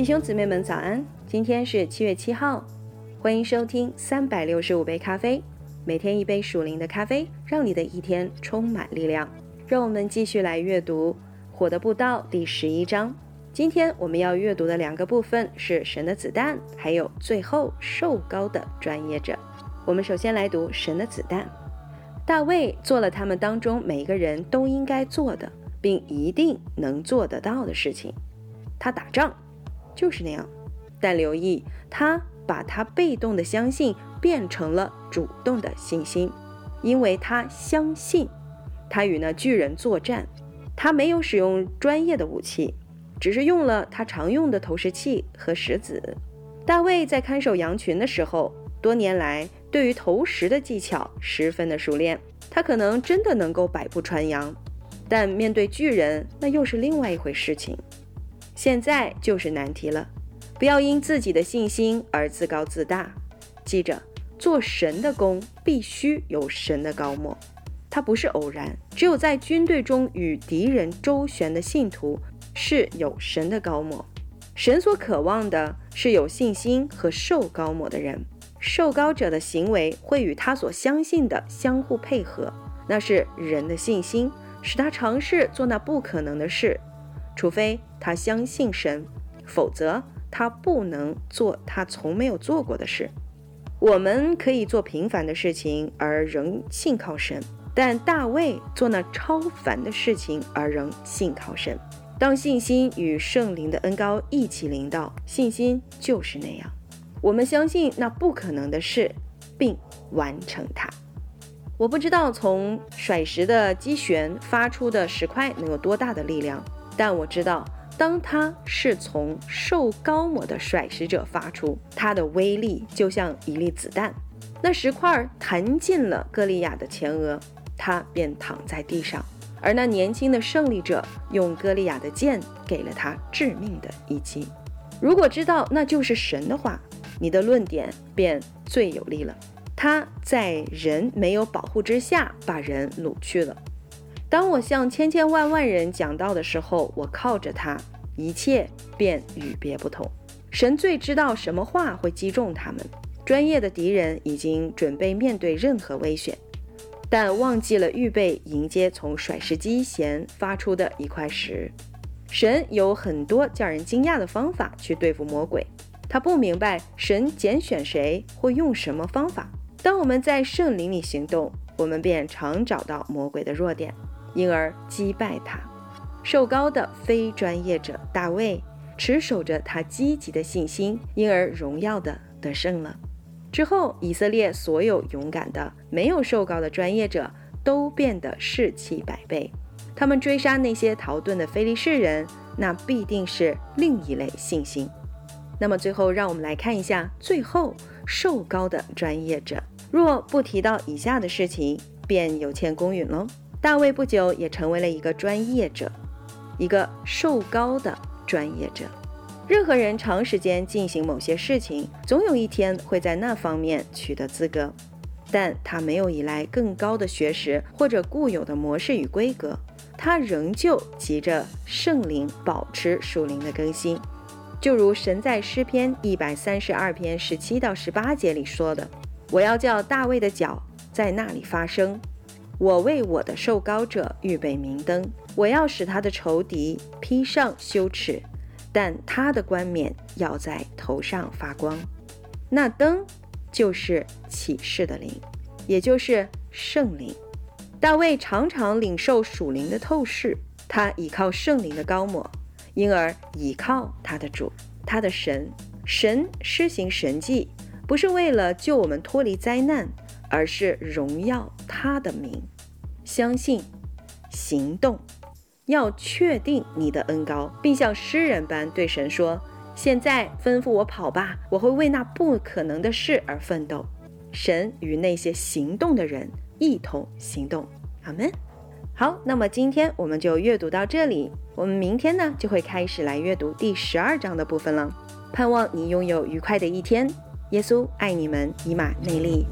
弟兄姊妹们早安！今天是七月七号，欢迎收听三百六十五杯咖啡，每天一杯属灵的咖啡，让你的一天充满力量。让我们继续来阅读《火的步道》第十一章。今天我们要阅读的两个部分是神的子弹，还有最后受高的专业者。我们首先来读神的子弹。大卫做了他们当中每个人都应该做的，并一定能做得到的事情。他打仗。就是那样，但留意，他把他被动的相信变成了主动的信心，因为他相信，他与那巨人作战，他没有使用专业的武器，只是用了他常用的投石器和石子。大卫在看守羊群的时候，多年来对于投石的技巧十分的熟练，他可能真的能够百步穿杨，但面对巨人，那又是另外一回事情。现在就是难题了，不要因自己的信心而自高自大。记着，做神的工必须有神的高莫，它不是偶然。只有在军队中与敌人周旋的信徒是有神的高莫。神所渴望的是有信心和受高莫的人。受高者的行为会与他所相信的相互配合，那是人的信心使他尝试做那不可能的事。除非他相信神，否则他不能做他从没有做过的事。我们可以做平凡的事情而仍信靠神，但大卫做那超凡的事情而仍信靠神。当信心与圣灵的恩高一起临到，信心就是那样。我们相信那不可能的事，并完成它。我不知道从甩石的机旋发出的石块能有多大的力量。但我知道，当它是从受高抹的甩石者发出，它的威力就像一粒子弹。那石块弹进了歌利亚的前额，他便躺在地上。而那年轻的胜利者用歌利亚的剑给了他致命的一击。如果知道那就是神的话，你的论点便最有力了。他在人没有保护之下，把人掳去了。当我向千千万万人讲道的时候，我靠着他，一切便与别不同。神最知道什么话会击中他们。专业的敌人已经准备面对任何危险，但忘记了预备迎接从甩石机弦发出的一块石。神有很多叫人惊讶的方法去对付魔鬼，他不明白神拣选谁或用什么方法。当我们在圣灵里行动，我们便常找到魔鬼的弱点。因而击败他，受高的非专业者大卫持守着他积极的信心，因而荣耀的得胜了。之后，以色列所有勇敢的没有受高的专业者都变得士气百倍。他们追杀那些逃遁的非利士人，那必定是另一类信心。那么最后，让我们来看一下最后受高的专业者。若不提到以下的事情，便有欠公允喽。大卫不久也成为了一个专业者，一个瘦高的专业者。任何人长时间进行某些事情，总有一天会在那方面取得资格，但他没有依赖更高的学识或者固有的模式与规格，他仍旧急着圣灵保持属灵的更新。就如神在诗篇一百三十二篇十七到十八节里说的：“我要叫大卫的脚在那里发声。”我为我的受膏者预备明灯，我要使他的仇敌披上羞耻，但他的冠冕要在头上发光。那灯就是启示的灵，也就是圣灵。大卫常常领受属灵的透视，他倚靠圣灵的高抹，因而倚靠他的主，他的神。神施行神迹，不是为了救我们脱离灾难。而是荣耀他的名，相信，行动，要确定你的恩高，并像诗人般对神说：“现在吩咐我跑吧，我会为那不可能的事而奋斗。”神与那些行动的人一同行动。阿门。好，那么今天我们就阅读到这里，我们明天呢就会开始来阅读第十二章的部分了。盼望你拥有愉快的一天。耶稣爱你们，以马内利。